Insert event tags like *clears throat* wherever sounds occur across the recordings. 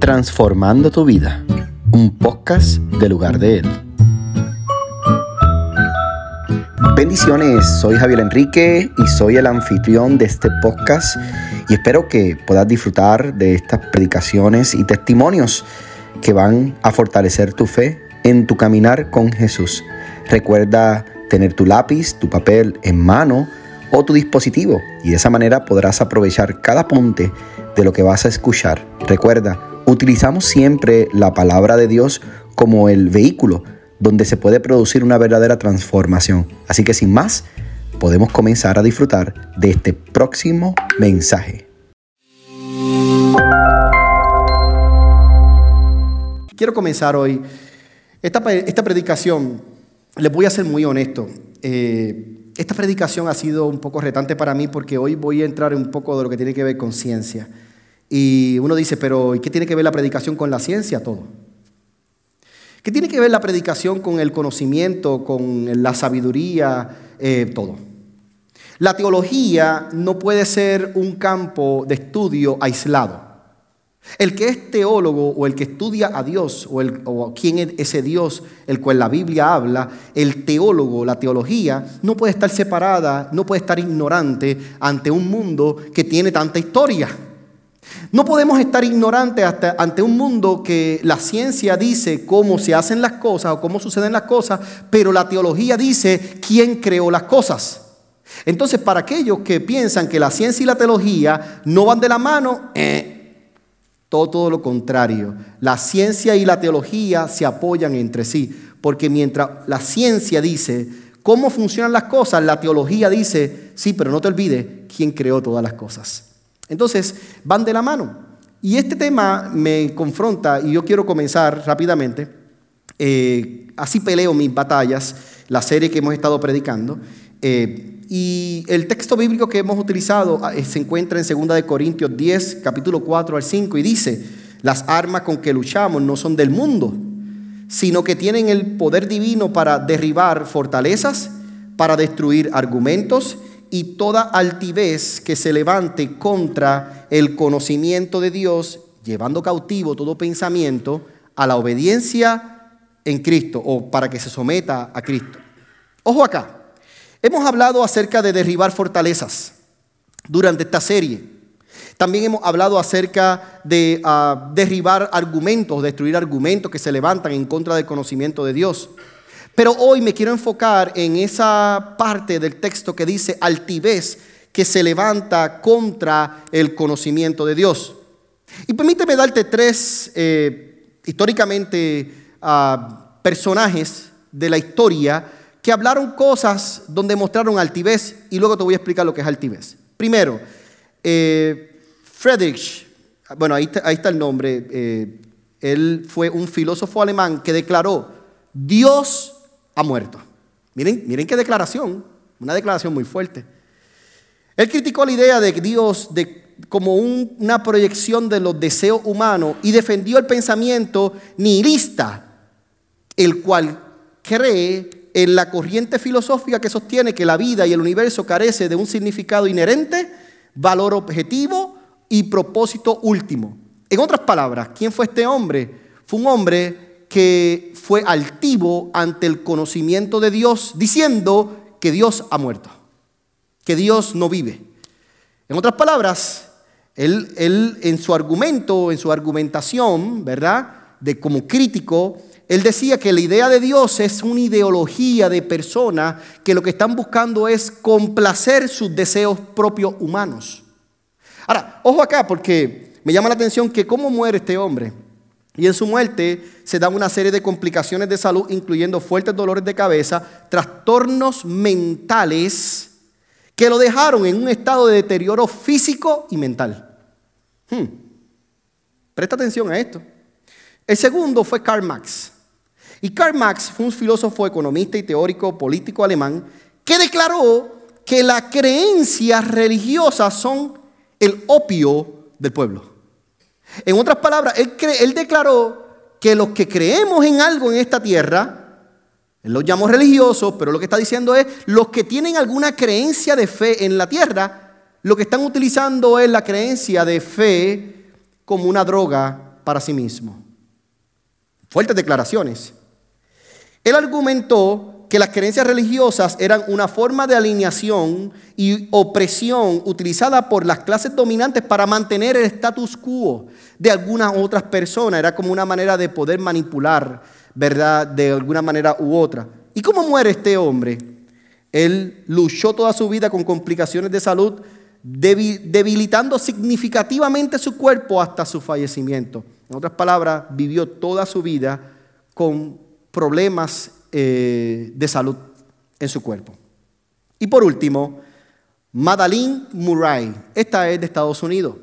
Transformando tu vida, un podcast de lugar de él. Bendiciones, soy Javier Enrique y soy el anfitrión de este podcast y espero que puedas disfrutar de estas predicaciones y testimonios que van a fortalecer tu fe en tu caminar con Jesús. Recuerda tener tu lápiz, tu papel en mano o tu dispositivo y de esa manera podrás aprovechar cada apunte de lo que vas a escuchar. Recuerda, utilizamos siempre la palabra de Dios como el vehículo donde se puede producir una verdadera transformación. Así que sin más, podemos comenzar a disfrutar de este próximo mensaje. Quiero comenzar hoy esta, esta predicación, les voy a ser muy honesto. Eh, esta predicación ha sido un poco retante para mí porque hoy voy a entrar un poco de lo que tiene que ver con ciencia. Y uno dice, pero ¿y qué tiene que ver la predicación con la ciencia? Todo. ¿Qué tiene que ver la predicación con el conocimiento, con la sabiduría? Eh, todo. La teología no puede ser un campo de estudio aislado. El que es teólogo o el que estudia a Dios o, el, o quién es ese Dios el cual la Biblia habla, el teólogo, la teología, no puede estar separada, no puede estar ignorante ante un mundo que tiene tanta historia. No podemos estar ignorantes ante un mundo que la ciencia dice cómo se hacen las cosas o cómo suceden las cosas, pero la teología dice quién creó las cosas. Entonces, para aquellos que piensan que la ciencia y la teología no van de la mano, eh, todo, todo lo contrario. La ciencia y la teología se apoyan entre sí, porque mientras la ciencia dice cómo funcionan las cosas, la teología dice, sí, pero no te olvides quién creó todas las cosas. Entonces, van de la mano. Y este tema me confronta y yo quiero comenzar rápidamente. Eh, así peleo mis batallas, la serie que hemos estado predicando. Eh, y el texto bíblico que hemos utilizado ah, se encuentra en 2 Corintios 10, capítulo 4 al 5, y dice, las armas con que luchamos no son del mundo, sino que tienen el poder divino para derribar fortalezas, para destruir argumentos y toda altivez que se levante contra el conocimiento de Dios, llevando cautivo todo pensamiento a la obediencia en Cristo o para que se someta a Cristo. Ojo acá, Hemos hablado acerca de derribar fortalezas durante esta serie. También hemos hablado acerca de ah, derribar argumentos, destruir argumentos que se levantan en contra del conocimiento de Dios. Pero hoy me quiero enfocar en esa parte del texto que dice altivez que se levanta contra el conocimiento de Dios. Y permíteme darte tres eh, históricamente ah, personajes de la historia que hablaron cosas donde mostraron altivez y luego te voy a explicar lo que es altivez. Primero, eh, Friedrich, bueno, ahí está, el nombre, eh, él fue un filósofo alemán que declaró, Dios ha muerto. Miren, miren qué declaración, una declaración muy fuerte. Él criticó la idea de Dios de, como una proyección de los deseos humanos y defendió el pensamiento nihilista, el cual cree en la corriente filosófica que sostiene que la vida y el universo carece de un significado inherente, valor objetivo y propósito último. En otras palabras, ¿quién fue este hombre? Fue un hombre que fue altivo ante el conocimiento de Dios, diciendo que Dios ha muerto, que Dios no vive. En otras palabras, él, él en su argumento, en su argumentación, ¿verdad? De como crítico, él decía que la idea de Dios es una ideología de personas que lo que están buscando es complacer sus deseos propios humanos. Ahora, ojo acá porque me llama la atención que cómo muere este hombre. Y en su muerte se dan una serie de complicaciones de salud, incluyendo fuertes dolores de cabeza, trastornos mentales que lo dejaron en un estado de deterioro físico y mental. Hmm. Presta atención a esto. El segundo fue Karl Marx. Y Karl Marx fue un filósofo, economista y teórico político alemán que declaró que las creencias religiosas son el opio del pueblo. En otras palabras, él, declaró que los que creemos en algo en esta tierra, él los llamó religiosos, pero lo que está diciendo es, los que tienen alguna creencia de fe en la tierra, lo que están utilizando es la creencia de fe como una droga para sí mismo. Fuertes declaraciones. Él argumentó que las creencias religiosas eran una forma de alineación y opresión utilizada por las clases dominantes para mantener el status quo de algunas otras personas. Era como una manera de poder manipular, ¿verdad? De alguna manera u otra. ¿Y cómo muere este hombre? Él luchó toda su vida con complicaciones de salud, debilitando significativamente su cuerpo hasta su fallecimiento. En otras palabras, vivió toda su vida con problemas eh, de salud en su cuerpo. Y por último, Madeline Murray. Esta es de Estados Unidos.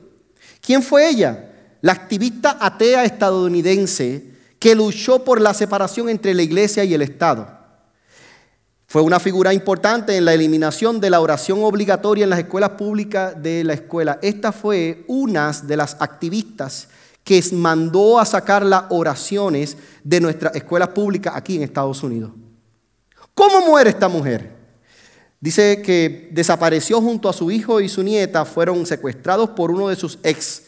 ¿Quién fue ella? La activista atea estadounidense que luchó por la separación entre la iglesia y el Estado. Fue una figura importante en la eliminación de la oración obligatoria en las escuelas públicas de la escuela. Esta fue una de las activistas que mandó a sacar las oraciones de nuestras escuelas públicas aquí en Estados Unidos. ¿Cómo muere esta mujer? Dice que desapareció junto a su hijo y su nieta, fueron secuestrados por uno de sus ex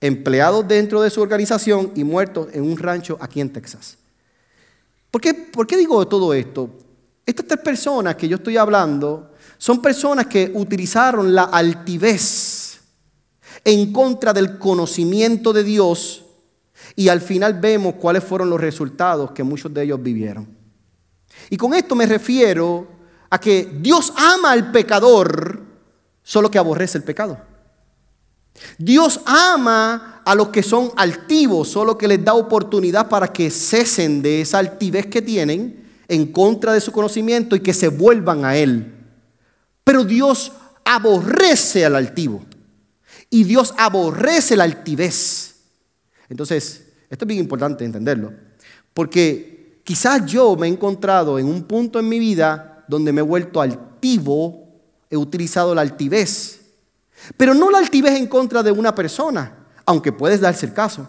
empleados dentro de su organización y muertos en un rancho aquí en Texas. ¿Por qué, ¿Por qué digo todo esto? Estas tres personas que yo estoy hablando son personas que utilizaron la altivez en contra del conocimiento de Dios y al final vemos cuáles fueron los resultados que muchos de ellos vivieron. Y con esto me refiero a que Dios ama al pecador, solo que aborrece el pecado. Dios ama a los que son altivos, solo que les da oportunidad para que cesen de esa altivez que tienen en contra de su conocimiento y que se vuelvan a Él. Pero Dios aborrece al altivo y Dios aborrece la altivez. Entonces, esto es bien importante entenderlo, porque quizás yo me he encontrado en un punto en mi vida donde me he vuelto altivo, he utilizado la altivez, pero no la altivez en contra de una persona, aunque puedes darse el caso.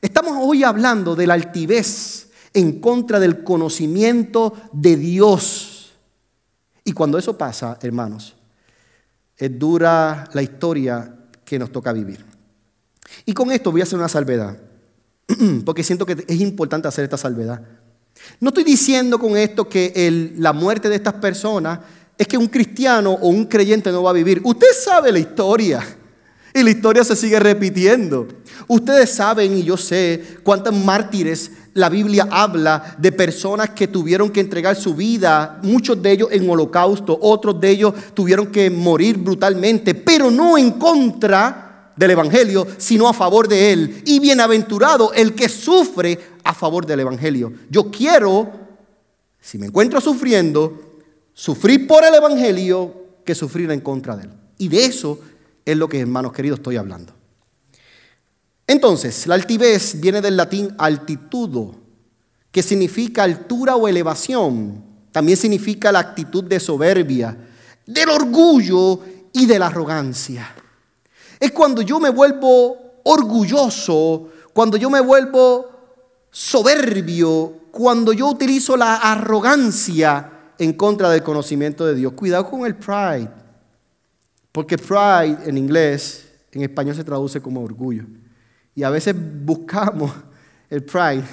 Estamos hoy hablando de la altivez en contra del conocimiento de Dios. Y cuando eso pasa, hermanos, es dura la historia que nos toca vivir. Y con esto voy a hacer una salvedad, *clears throat* porque siento que es importante hacer esta salvedad. No estoy diciendo con esto que la muerte de estas personas es que un cristiano o un creyente no va a vivir. Usted sabe la historia. Y la historia se sigue repitiendo. Ustedes saben, y yo sé, cuántos mártires la Biblia habla de personas que tuvieron que entregar su vida, muchos de ellos en holocausto, otros de ellos tuvieron que morir brutalmente, pero no en contra del Evangelio, sino a favor de él. Y bienaventurado el que sufre a favor del Evangelio. Yo quiero, si me encuentro sufriendo, sufrir por el Evangelio que sufrir en contra de él. Y de eso es lo que, hermanos queridos, estoy hablando. Entonces, la altivez viene del latín altitudo, que significa altura o elevación. También significa la actitud de soberbia, del orgullo y de la arrogancia. Es cuando yo me vuelvo orgulloso, cuando yo me vuelvo soberbio, cuando yo utilizo la arrogancia en contra del conocimiento de Dios. Cuidado con el pride, porque pride en inglés, en español se traduce como orgullo. Y a veces buscamos el pride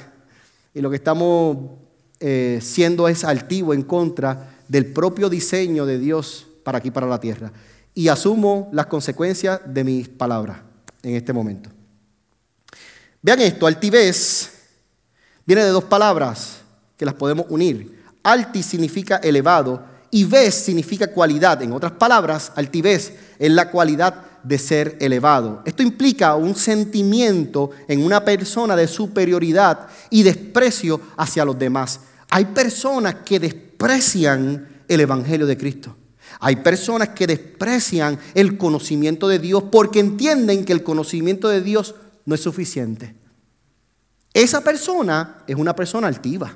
y lo que estamos eh, siendo es altivo en contra del propio diseño de Dios para aquí, para la tierra. Y asumo las consecuencias de mis palabras en este momento. Vean esto, altivez viene de dos palabras que las podemos unir. Alti significa elevado y ves significa cualidad. En otras palabras, altivez es la cualidad de ser elevado. Esto implica un sentimiento en una persona de superioridad y desprecio hacia los demás. Hay personas que desprecian el Evangelio de Cristo. Hay personas que desprecian el conocimiento de Dios porque entienden que el conocimiento de Dios no es suficiente. Esa persona es una persona altiva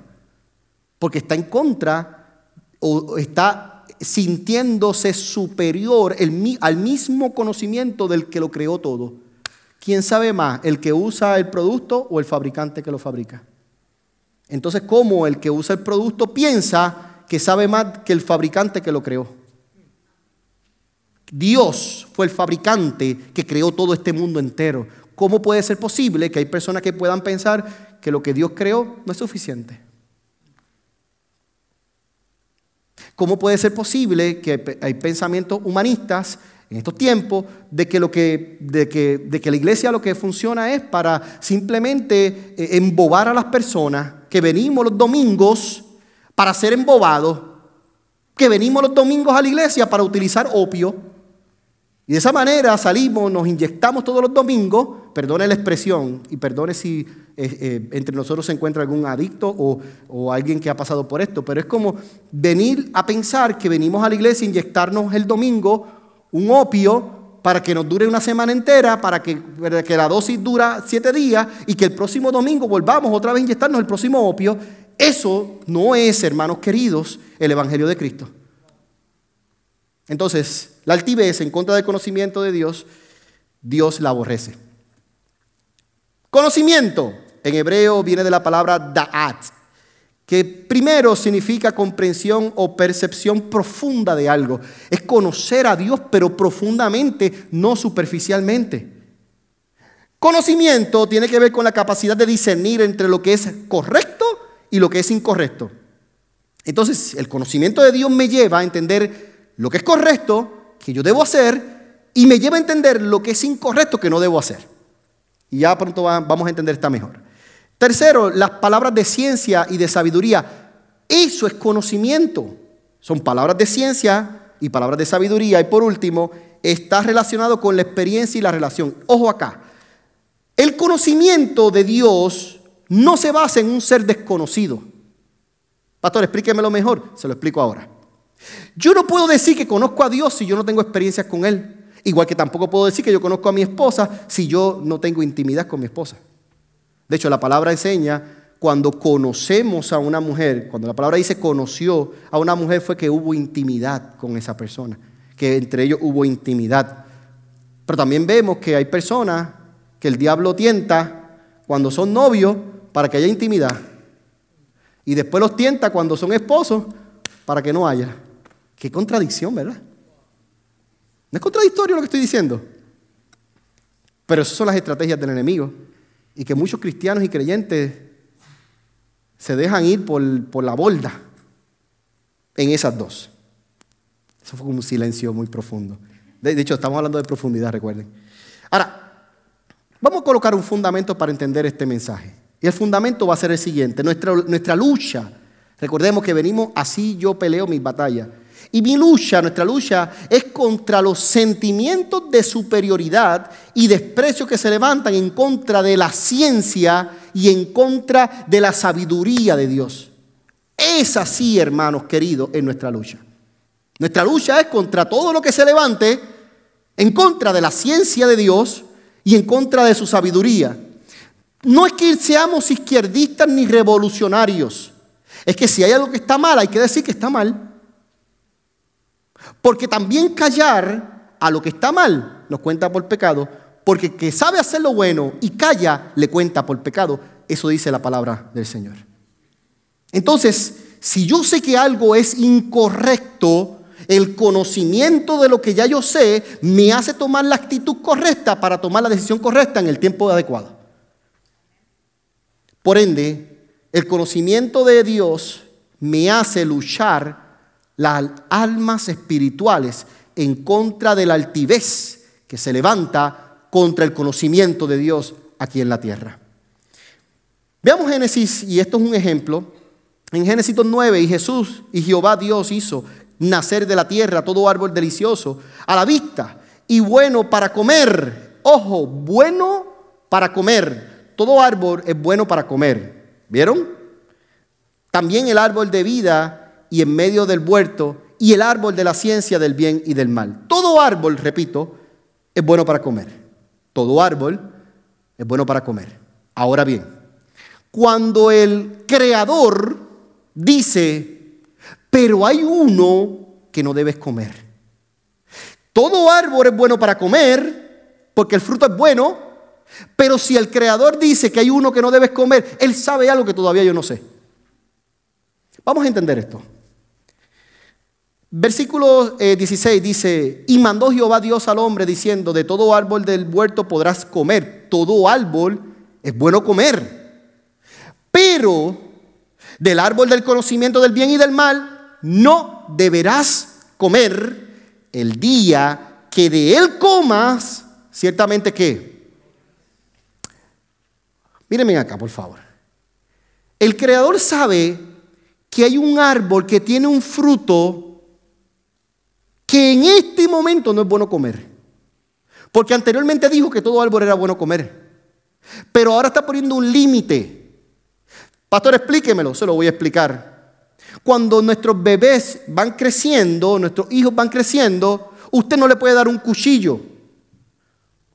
porque está en contra o está sintiéndose superior al mismo conocimiento del que lo creó todo. ¿Quién sabe más, el que usa el producto o el fabricante que lo fabrica? Entonces, ¿cómo el que usa el producto piensa que sabe más que el fabricante que lo creó? Dios fue el fabricante que creó todo este mundo entero. ¿cómo puede ser posible que hay personas que puedan pensar que lo que Dios creó no es suficiente? ¿Cómo puede ser posible que hay pensamientos humanistas en estos tiempos de que, lo que, de que, de que la iglesia lo que funciona es para simplemente eh, embobar a las personas, que venimos los domingos para ser embobados, que venimos los domingos a la iglesia para utilizar opio, y de esa manera salimos, nos inyectamos todos los domingos, perdone la expresión y perdone si eh, eh, entre nosotros se encuentra algún adicto o, alguien que ha pasado por esto, pero es como venir a pensar que venimos a la iglesia inyectarnos el domingo un opio para que nos dure una semana entera, para que, para que la dosis dura siete días y que el próximo domingo volvamos otra vez a inyectarnos el próximo opio. Eso no es, hermanos queridos, el Evangelio de Cristo. Entonces, la altivez en contra del conocimiento de Dios, Dios la aborrece. Conocimiento, en hebreo viene de la palabra da'at, que primero significa comprensión o percepción profunda de algo. Es conocer a Dios, pero profundamente, no superficialmente. Conocimiento tiene que ver con la capacidad de discernir entre lo que es correcto y lo que es incorrecto. Entonces, el conocimiento de Dios me lleva a entender lo que es correcto que yo debo hacer y me lleva a entender lo que es incorrecto que no debo hacer. Y ya pronto vamos a entender esta mejor. Tercero, las palabras de ciencia y de sabiduría. Eso es conocimiento. Son palabras de ciencia y palabras de sabiduría. Y por último, está relacionado con la experiencia y la relación. Ojo acá. El conocimiento de Dios no se basa en un ser desconocido. Pastor, explíquemelo mejor. Se lo explico ahora. Yo no puedo decir que conozco a Dios si yo no tengo experiencias con Él. Igual que tampoco puedo decir que yo conozco a mi esposa si yo no tengo intimidad con mi esposa. De hecho, la palabra enseña cuando conocemos a una mujer, cuando la palabra dice conoció a una mujer fue que hubo intimidad con esa persona, que entre ellos hubo intimidad. Pero también vemos que hay personas que el diablo tienta cuando son novios para que haya intimidad. Y después los tienta cuando son esposos para que no haya. Qué contradicción, ¿verdad? No es contradictorio lo que estoy diciendo. Pero esas son las estrategias del enemigo. Y que muchos cristianos y creyentes se dejan ir por, la bolda en esas dos. Eso fue como un silencio muy profundo. De, hecho, estamos hablando de profundidad, recuerden. Ahora, vamos a colocar un fundamento para entender este mensaje. Y el fundamento va a ser el siguiente. Nuestra, nuestra lucha, recordemos que venimos así yo peleo mis batallas. Y mi lucha, nuestra lucha, es contra los sentimientos de superioridad y desprecio que se levantan en contra de la ciencia y en contra de la sabiduría de Dios. Es así, hermanos queridos, en nuestra lucha. Nuestra lucha es contra todo lo que se levante en contra de la ciencia de Dios y en contra de su sabiduría. No es que seamos izquierdistas ni revolucionarios. Es que si hay algo que está mal, hay que decir que está mal. Porque también callar a lo que está mal nos cuenta por pecado, porque que sabe hacer lo bueno y calla le cuenta por pecado. Eso dice la palabra del Señor. Entonces, si yo sé que algo es incorrecto, el conocimiento de lo que ya yo sé me hace tomar la actitud correcta para tomar la decisión correcta en el tiempo adecuado. Por ende, el conocimiento de Dios me hace luchar las almas espirituales en contra de la altivez que se levanta contra el conocimiento de Dios aquí en la tierra. Veamos Génesis, y esto es un ejemplo. En Génesis 9, y Jesús y Jehová Dios hizo nacer de la tierra todo árbol delicioso a la vista y bueno para comer. Ojo, bueno para comer. Todo árbol es bueno para comer. ¿Vieron? También el árbol de vida y en medio del huerto y el árbol de la ciencia del bien y del mal. Todo árbol, repito, es bueno para comer. Todo árbol es bueno para comer. Ahora bien, cuando el creador dice, pero hay uno que no debes comer. Todo árbol es bueno para comer porque el fruto es bueno, pero si el creador dice que hay uno que no debes comer, él sabe algo que todavía yo no sé. Vamos a entender esto. Versículo 16 eh, dice, y mandó Jehová Dios al hombre diciendo, de todo árbol del huerto podrás comer, todo árbol es bueno comer. Pero del árbol del conocimiento del bien y del mal no deberás comer el día que de él comas, ciertamente que. Mírenme acá, por favor. El creador sabe que hay un árbol que tiene un fruto que en este momento no es bueno comer. Porque anteriormente dijo que todo árbol era bueno comer. Pero ahora está poniendo un límite. Pastor, explíquemelo, se lo voy a explicar. Cuando nuestros bebés van creciendo, nuestros hijos van creciendo, usted no le puede dar un cuchillo.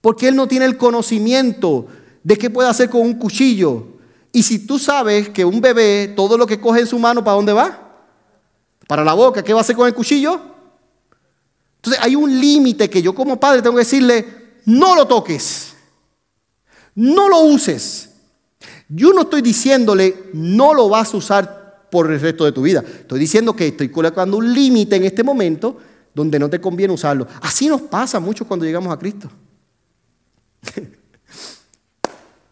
Porque él no tiene el conocimiento de qué puede hacer con un cuchillo. Y si tú sabes que un bebé, todo lo que coge en su mano, ¿para dónde va? Para la boca, ¿qué va a hacer con el cuchillo? Entonces hay un límite que yo como padre tengo que decirle, no lo toques, no lo uses. Yo no estoy diciéndole, no lo vas a usar por el resto de tu vida. Estoy diciendo que estoy colocando un límite en este momento donde no te conviene usarlo. Así nos pasa mucho cuando llegamos a Cristo. *laughs*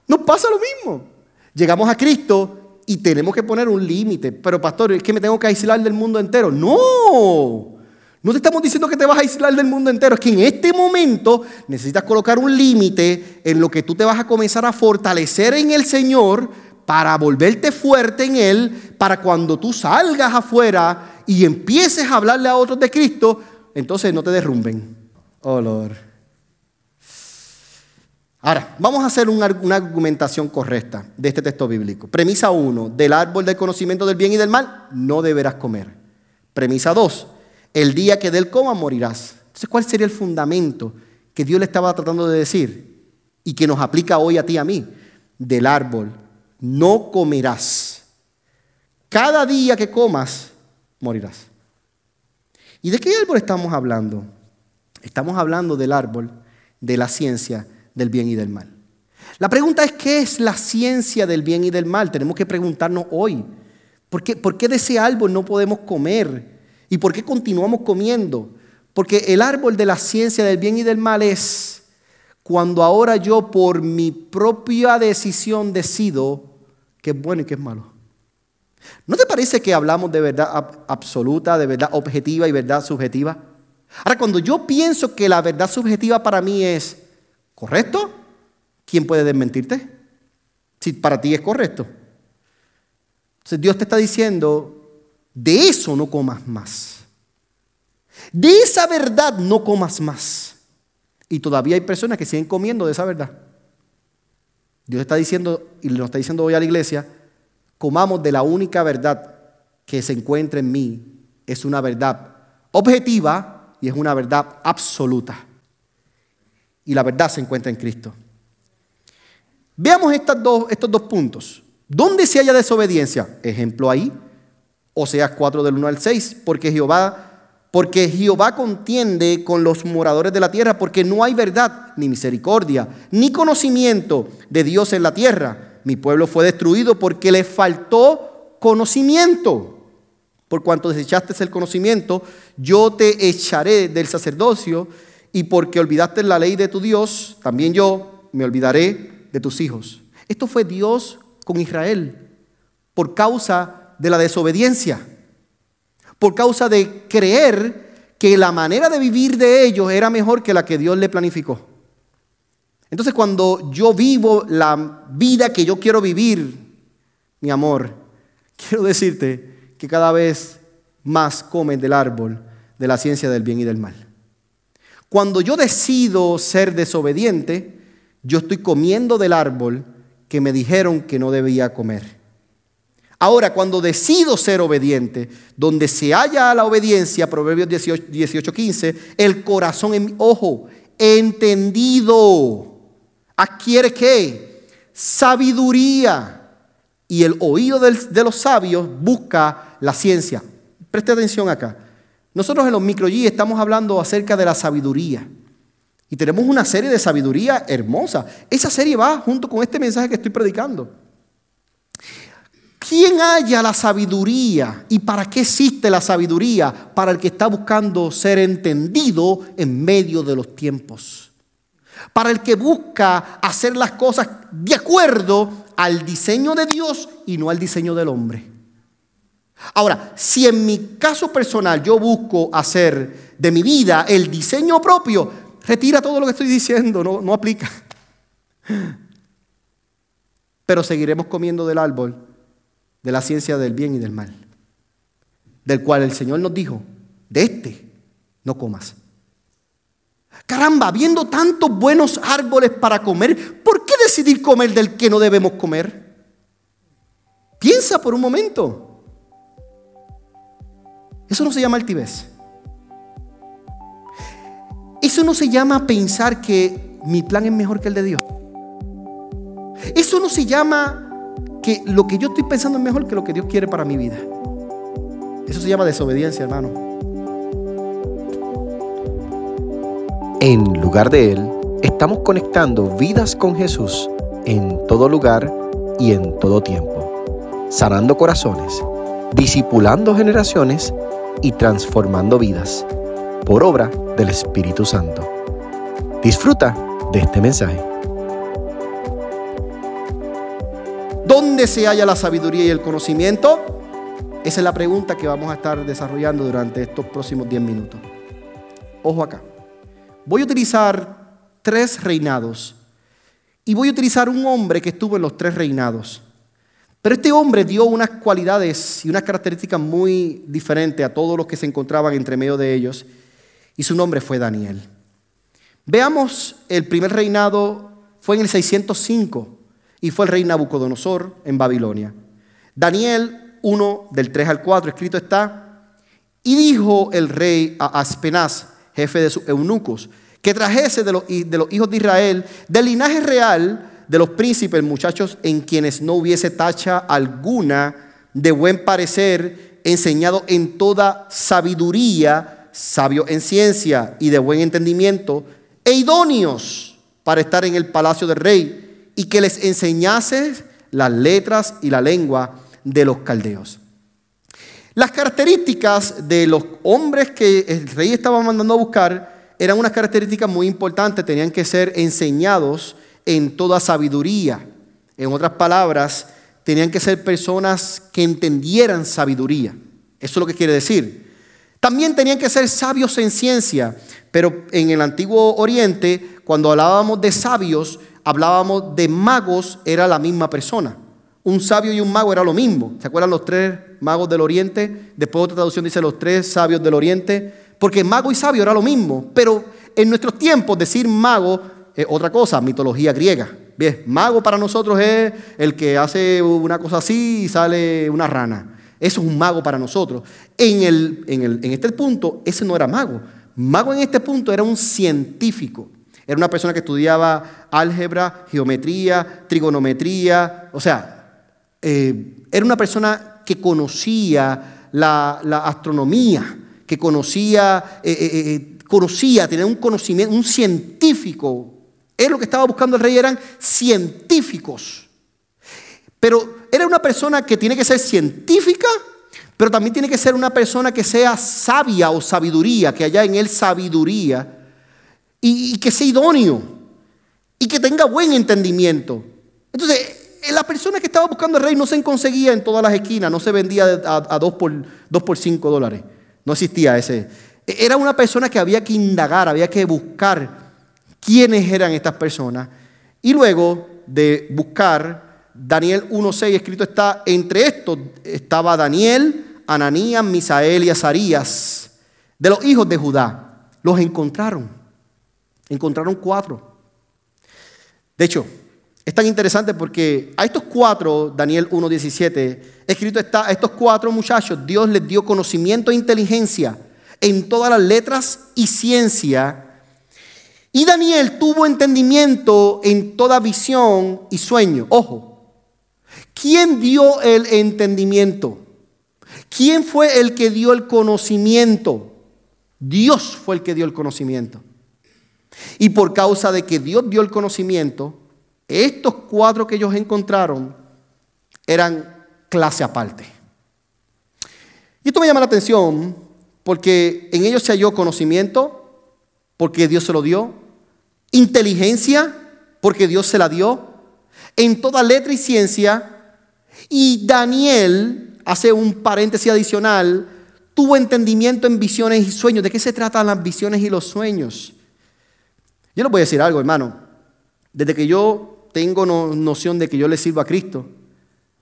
nos pasa lo mismo. Llegamos a Cristo y tenemos que poner un límite. Pero pastor, es que me tengo que aislar del mundo entero. No. No te estamos diciendo que te vas a aislar del mundo entero, es que en este momento necesitas colocar un límite en lo que tú te vas a comenzar a fortalecer en el Señor para volverte fuerte en Él, para cuando tú salgas afuera y empieces a hablarle a otros de Cristo, entonces no te derrumben. Oh, Lord. Ahora, vamos a hacer una, una argumentación correcta de este texto bíblico. Premisa 1, del árbol del conocimiento del bien y del mal, no deberás comer. Premisa 2, el día que del coma morirás. Entonces, ¿cuál sería el fundamento que Dios le estaba tratando de decir y que nos aplica hoy a ti y a mí? Del árbol, no comerás. Cada día que comas, morirás. ¿Y de qué árbol estamos hablando? Estamos hablando del árbol de la ciencia del bien y del mal. La pregunta es, ¿qué es la ciencia del bien y del mal? Tenemos que preguntarnos hoy. ¿Por qué, ¿Por qué de ese árbol no podemos comer? ¿Y por qué continuamos comiendo? Porque el árbol de la ciencia del bien y del mal es cuando ahora yo por mi propia decisión decido qué es bueno y qué es malo. ¿No te parece que hablamos de verdad absoluta, de verdad objetiva y verdad subjetiva? Ahora, cuando yo pienso que la verdad subjetiva para mí es correcto, ¿quién puede desmentirte? Si para ti es correcto. Entonces Dios te está diciendo, de eso no comas más. De esa verdad no comas más. Y todavía hay personas que siguen comiendo de esa verdad. Dios está diciendo, y nos está diciendo hoy a la iglesia, comamos de la única verdad que se encuentra en mí. Es una verdad objetiva y es una verdad absoluta. Y la verdad se encuentra en Cristo. Veamos estos dos puntos. ¿Dónde se haya desobediencia? Ejemplo ahí, Oseas 4 del 1 al 6, porque Jehová, porque Jehová contiende con los moradores de la tierra, porque no hay verdad, ni misericordia, ni conocimiento de Dios en la tierra. Mi pueblo fue destruido porque le faltó conocimiento. Por cuanto desechaste el conocimiento, yo te echaré del sacerdocio, y porque olvidaste la ley de tu Dios, también yo me olvidaré de tus hijos. Esto fue Dios con Israel por causa de la desobediencia, por causa de creer que la manera de vivir de ellos era mejor que la que Dios le planificó. Entonces cuando yo vivo la vida que yo quiero vivir, mi amor, *laughs* quiero decirte que cada vez más comen del árbol de la ciencia del bien y del mal. Cuando yo decido ser desobediente, yo estoy comiendo del árbol que me dijeron que no debía comer. Ahora, cuando decido ser obediente, donde se halla la obediencia, Proverbios 18, 15, el corazón en mi ojo, entendido, adquiere qué? Sabiduría. Y el oído de los sabios busca la ciencia. Preste atención acá. Nosotros en los micro estamos hablando acerca de la sabiduría. Y tenemos una serie de sabiduría hermosa. Esa serie va junto con este mensaje que estoy predicando. ¿Quién haya la sabiduría? ¿Y para qué existe la sabiduría? Para el que está buscando ser entendido en medio de los tiempos. para el que busca hacer las cosas de acuerdo al diseño de Dios y no al diseño del hombre. Ahora, si en mi caso personal yo busco hacer de mi vida el diseño propio, retira todo lo que estoy diciendo, no, aplica. *laughs* Pero seguiremos comiendo del árbol de la ciencia del bien y del mal, del cual el Señor nos dijo, de este no comas. Caramba, viendo tantos buenos árboles para comer, ¿por qué decidir comer del que no debemos comer? Piensa por un momento. Eso no se llama altivez. Eso no se llama pensar que mi plan es mejor que el de Dios. Eso no se llama que lo que yo estoy pensando es mejor que lo que Dios quiere para mi vida. Eso se llama desobediencia, hermano. En lugar de Él, estamos conectando vidas con Jesús en todo lugar y en todo tiempo, sanando corazones, discipulando generaciones y transformando vidas por obra del Espíritu Santo. Disfruta de este mensaje. ¿Dónde se halla la sabiduría y el conocimiento? Esa es la pregunta que vamos a estar desarrollando durante estos próximos 10 minutos. Ojo acá. Voy a utilizar tres reinados y voy a utilizar un hombre que estuvo en los tres reinados. Pero este hombre dio unas cualidades y unas características muy diferentes a todos los que se encontraban entre medio de ellos y su nombre fue Daniel. Veamos, el primer reinado fue en el 605 y fue el rey Nabucodonosor en Babilonia. Daniel 1 del 3 al 4 escrito está, y dijo el rey a Aspenaz, jefe de sus eunucos, que trajese de los, de los hijos de Israel, del linaje real de los príncipes, muchachos, en quienes no hubiese tacha alguna de buen parecer, enseñado en toda sabiduría, sabio en ciencia y de buen entendimiento, e idóneos para estar en el palacio del rey, y que les enseñase las letras y la lengua de los caldeos. Las características de los hombres que el rey estaba mandando a buscar eran unas características muy importantes, tenían que ser enseñados en toda sabiduría. En otras palabras, tenían que ser personas que entendieran sabiduría. Eso es lo que quiere decir. También tenían que ser sabios en ciencia, pero en el antiguo Oriente, cuando hablábamos de sabios, hablábamos de magos, era la misma persona un sabio y un mago era lo mismo. ¿Se acuerdan los tres magos del oriente? Después otra traducción dice los tres sabios del oriente. Porque mago y sabio era lo mismo. Pero en nuestros tiempos decir mago es otra cosa, mitología griega. Bien, mago para nosotros es el que hace una cosa así y sale una rana. Eso es un mago para nosotros. En, el, en, el, en este punto, ese no era mago. Mago en este punto era un científico. Era una persona que estudiaba álgebra, geometría, trigonometría, o sea, eh, era una persona que conocía la, astronomía, que conocía, eh, eh, conocía, tenía un conocimiento, un científico. Él lo que estaba buscando el rey eran científicos. Pero era una persona que tiene que ser científica, pero también tiene que ser una persona que sea sabia o sabiduría, que haya en él sabiduría y que sea idóneo y que tenga buen entendimiento. Entonces, eh, la persona que estaba buscando el rey no se conseguía en todas las esquinas, no se vendía a, dos, por, dos por cinco dólares. No existía ese. E, era una persona que había que indagar, había que buscar quiénes eran estas personas. Y luego de buscar, Daniel 1.6 escrito está, entre estos estaba Daniel, Ananías, Misael y Azarías, de los hijos de Judá. Los encontraron. Encontraron cuatro. De hecho, es tan interesante porque a estos cuatro, Daniel 1.17, escrito está, a estos cuatro muchachos Dios les dio conocimiento e inteligencia en todas las letras y ciencia. Y Daniel tuvo entendimiento en toda visión y sueño. Ojo, ¿quién dio el entendimiento? ¿Quién fue el que dio el conocimiento? Dios fue el que dio el conocimiento. Y por causa de que Dios dio el conocimiento, estos cuatro que ellos encontraron eran clase aparte. Y esto me llama la atención porque en ellos se halló conocimiento, porque Dios se lo dio, inteligencia, porque Dios se la dio, en toda letra y ciencia, y Daniel, hace un paréntesis adicional, tuvo entendimiento en visiones y sueños. ¿De qué se tratan las visiones y los sueños? Yo les voy a decir algo, hermano. Desde que yo tengo noción de que yo le sirvo a Cristo,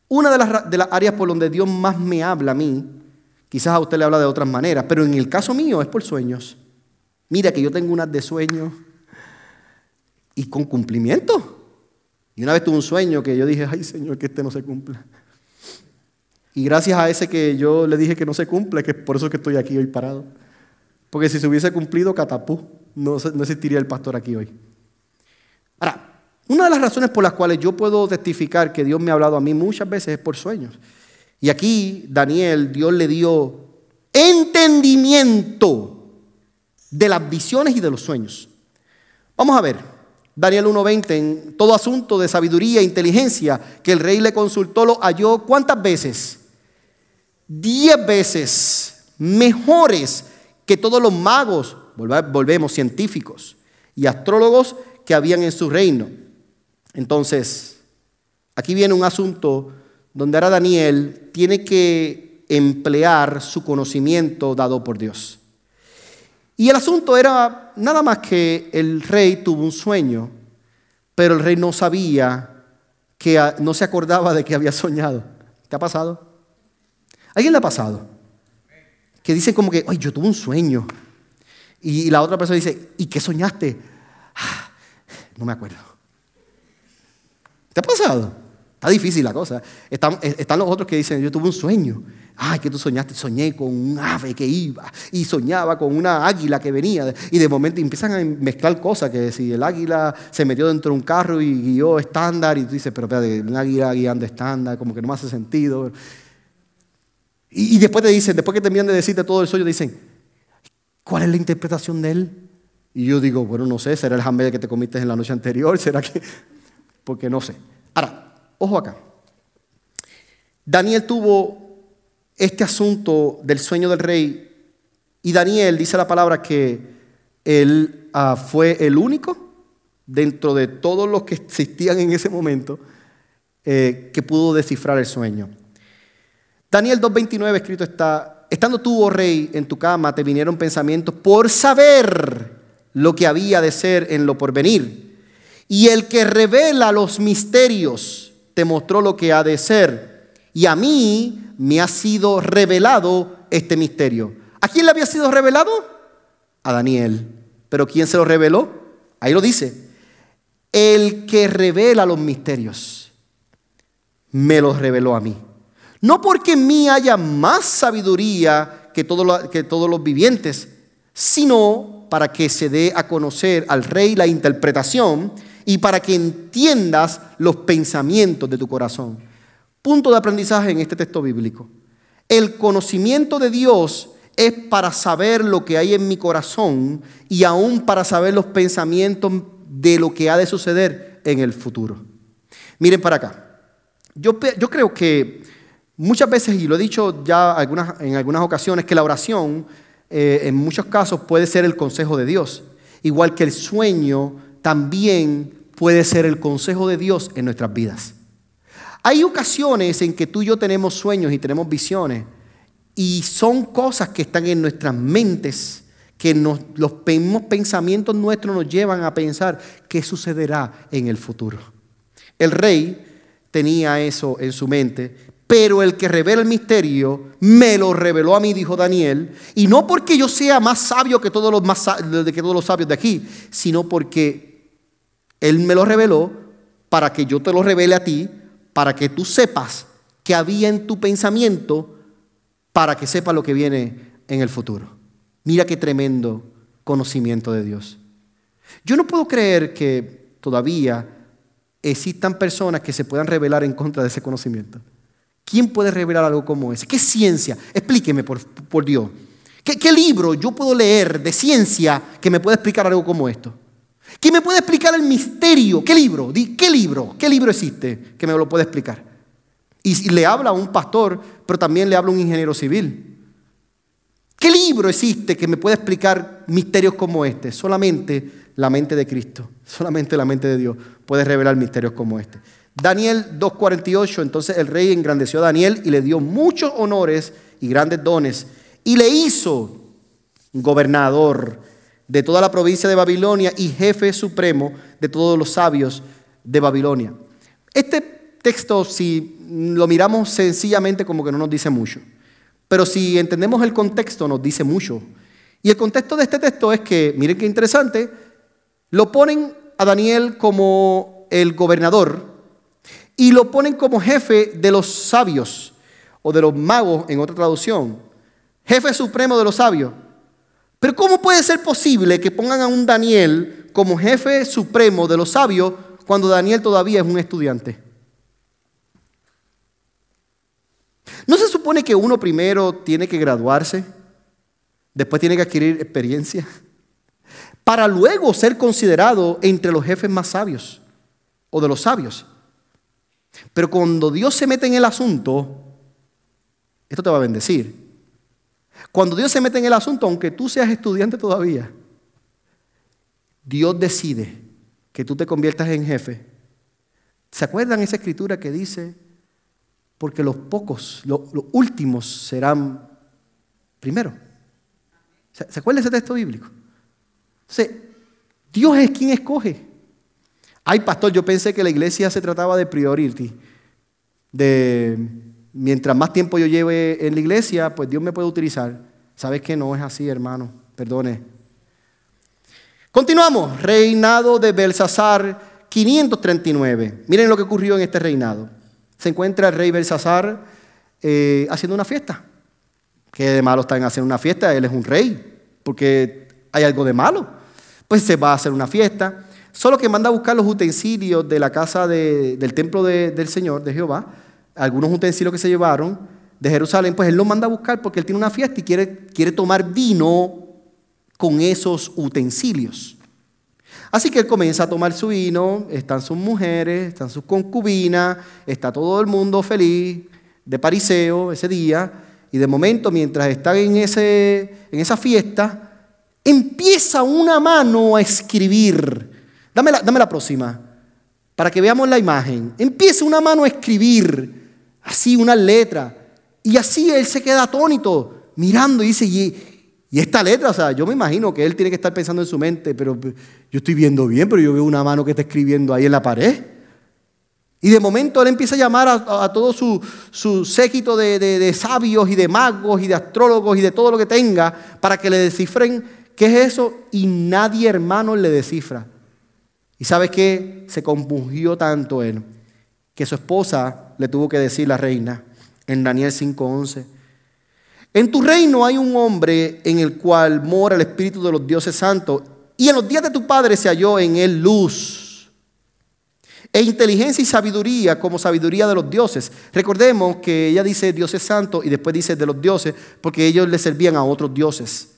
una de las, áreas por donde Dios más me habla a mí, quizás a usted le habla de otras maneras, pero en el caso mío es por sueños. Mira que yo tengo unas de sueños y con cumplimiento. Y una vez tuve un sueño que yo dije, ay Señor, que este no se cumpla. Y gracias a ese que yo le dije que no se cumple, que por eso que estoy aquí hoy parado. Porque si se hubiese cumplido, catapú, no, existiría el pastor aquí hoy. Ahora, una de las razones por las cuales yo puedo testificar que Dios me ha hablado a mí muchas veces es por sueños. Y aquí Daniel, Dios le dio entendimiento de las visiones y de los sueños. Vamos a ver. Daniel 1.20, en todo asunto de sabiduría e inteligencia que el rey le consultó, lo halló cuántas veces? Diez veces mejores que todos los magos, volvemos, científicos y astrólogos que habían en su reino. Entonces, aquí viene un asunto donde ahora Daniel tiene que emplear su conocimiento dado por Dios. Y el asunto era nada más que el rey tuvo un sueño, pero el rey no sabía que no se acordaba de que había soñado. ¿Te ha pasado? alguien le ha pasado? Que dice como que, ay, yo tuve un sueño. Y la otra persona dice, ¿y qué soñaste? Ah, no me acuerdo. ¿Te ha pasado? Está difícil la cosa. Están, están los otros que dicen, yo tuve un sueño. Ay, que tú soñaste, soñé con un ave que iba y soñaba con una águila que venía. Y de momento empiezan a mezclar cosas, que si el águila se metió dentro de un carro y guió estándar, y tú dices, pero espérate, un águila guiando estándar, como que no me hace sentido. Y, después te dicen, después que terminan de decirte todo el sueño, dicen, ¿cuál es la interpretación de él? Y yo digo, bueno, no sé, ¿será el hamburger que te comiste en la noche anterior? *laughs* ¿Será que...? Porque no sé. Ahora, ojo acá. Daniel tuvo este asunto del sueño del rey. Y Daniel dice la palabra que él ah, fue el único dentro de todos los que existían en ese momento eh, que pudo descifrar el sueño. Daniel 2.29 escrito está, estando tú, oh rey, en tu cama, te vinieron pensamientos por saber lo que había de ser en lo porvenir. Y el que revela los misterios te mostró lo que ha de ser. Y a mí me ha sido revelado este misterio. ¿A quién le había sido revelado? A Daniel. ¿Pero quién se lo reveló? Ahí lo dice. El que revela los misterios me los reveló a mí. No porque en mí haya más sabiduría que, todos los vivientes, sino para que se dé a conocer al rey la interpretación y para que entiendas los pensamientos de tu corazón. Punto de aprendizaje en este texto bíblico. El conocimiento de Dios es para saber lo que hay en mi corazón y aún para saber los pensamientos de lo que ha de suceder en el futuro. Miren para acá. Yo creo que muchas veces, y lo he dicho ya en algunas ocasiones, que la oración eh, en muchos casos puede ser el consejo de Dios. Igual que el sueño también puede ser el consejo de Dios en nuestras vidas. Hay ocasiones en que tú y yo tenemos sueños y tenemos visiones y son cosas que están en nuestras mentes, que los mismos pensamientos nuestros nos llevan a pensar qué sucederá en el futuro. El rey tenía eso en su mente, pero el que revela el misterio me lo reveló a mí, dijo Daniel, y no porque yo sea más sabio que todos los, más, que todos los sabios de aquí, sino porque él me lo reveló para que yo te lo revele a ti para que tú sepas qué había en tu pensamiento, para que sepas lo que viene en el futuro. Mira qué tremendo conocimiento de Dios. Yo no puedo creer que todavía existan personas que se puedan revelar en contra de ese conocimiento. ¿Quién puede revelar algo como ese? ¿Qué ciencia? Explíqueme, por, Dios. ¿Qué, ¿Qué, libro yo puedo leer de ciencia que me pueda explicar algo como esto? ¿Quién me puede explicar el misterio? ¿Qué libro? ¿Qué libro? ¿Qué libro existe que me lo puede explicar? Y le habla a un pastor, pero también le habla a un ingeniero civil. ¿Qué libro existe que me pueda explicar misterios como este? Solamente la mente de Cristo. Solamente la mente de Dios puede revelar misterios como este. Daniel 2.48, entonces el rey engrandeció a Daniel y le dio muchos honores y grandes dones y le hizo gobernador de toda la provincia de Babilonia y jefe supremo de todos los sabios de Babilonia. Este texto, si lo miramos sencillamente, como que no nos dice mucho. Pero si entendemos el contexto, nos dice mucho. Y el contexto de este texto es que, miren qué interesante, lo ponen a Daniel como el gobernador y lo ponen como jefe de los sabios o de los magos en otra traducción. Jefe supremo de los sabios. Pero ¿cómo puede ser posible que pongan a un Daniel como jefe supremo de los sabios cuando Daniel todavía es un estudiante? ¿No se supone que uno primero tiene que graduarse? Después tiene que adquirir experiencia. Para luego ser considerado entre los jefes más sabios o de los sabios. Pero cuando Dios se mete en el asunto, esto te va a bendecir. Cuando Dios se mete en el asunto, aunque tú seas estudiante todavía, Dios decide que tú te conviertas en jefe. ¿Se acuerdan esa escritura que dice, porque los pocos, los, últimos serán primero? ¿Se, acuerdan ese texto bíblico? Dios es quien escoge. Ay, pastor, yo pensé que la iglesia se trataba de priority, de mientras más tiempo yo lleve en la iglesia, pues Dios me puede utilizar. ¿Sabes que no es así, hermano? Perdone. Continuamos. Reinado de Belsasar 539. Miren lo que ocurrió en este reinado. Se encuentra el rey Belsasar eh, haciendo una fiesta. ¿Qué de malo está en hacer una fiesta? Él es un rey, porque hay algo de malo. Pues se va a hacer una fiesta. Solo que manda a buscar los utensilios de la casa del templo del Señor, de Jehová, algunos utensilios que se llevaron de Jerusalén, pues él los manda a buscar porque él tiene una fiesta y quiere, tomar vino con esos utensilios. Así que él comienza a tomar su vino, están sus mujeres, están sus concubinas, está todo el mundo feliz de pariseo ese día, y de momento mientras están en, ese, en esa fiesta, empieza una mano a escribir. Dame la, próxima, para que veamos la imagen. Empieza una mano a escribir así una letra. Y así él se queda atónito, mirando y dice, y, esta letra, o sea, yo me imagino que él tiene que estar pensando en su mente, pero yo estoy viendo bien, pero yo veo una mano que está escribiendo ahí en la pared. Y de momento él empieza a llamar a, todo su, su séquito de, de, sabios y de magos y de astrólogos y de todo lo que tenga para que le descifren qué es eso. Y nadie, hermano, le descifra. ¿Y sabes qué? Se compungió tanto él que su esposa le tuvo que decir la reina en Daniel 5:11. En tu reino hay un hombre en el cual mora el Espíritu de los dioses santos, y en los días de tu padre se halló en él luz, e inteligencia y sabiduría como sabiduría de los dioses. Recordemos que ella dice dioses santos y después dice de los dioses, porque ellos le servían a otros dioses.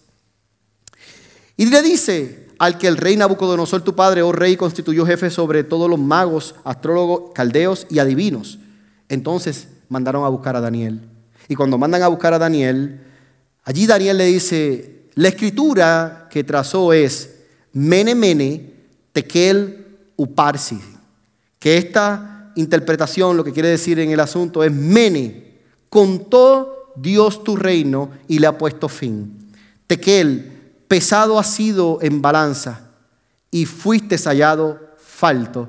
Y le dice, al que el rey Nabucodonosor, tu padre, oh rey, constituyó jefe sobre todos los magos, astrólogos, caldeos y adivinos. Entonces mandaron a buscar a Daniel. Y cuando mandan a buscar a Daniel, allí Daniel le dice, la escritura que trazó es Mene Mene Tekel Uparsi. Que esta interpretación lo que quiere decir en el asunto es Mene, contó Dios tu reino y le ha puesto fin. Tekel, pesado ha sido en balanza y fuiste hallado falto.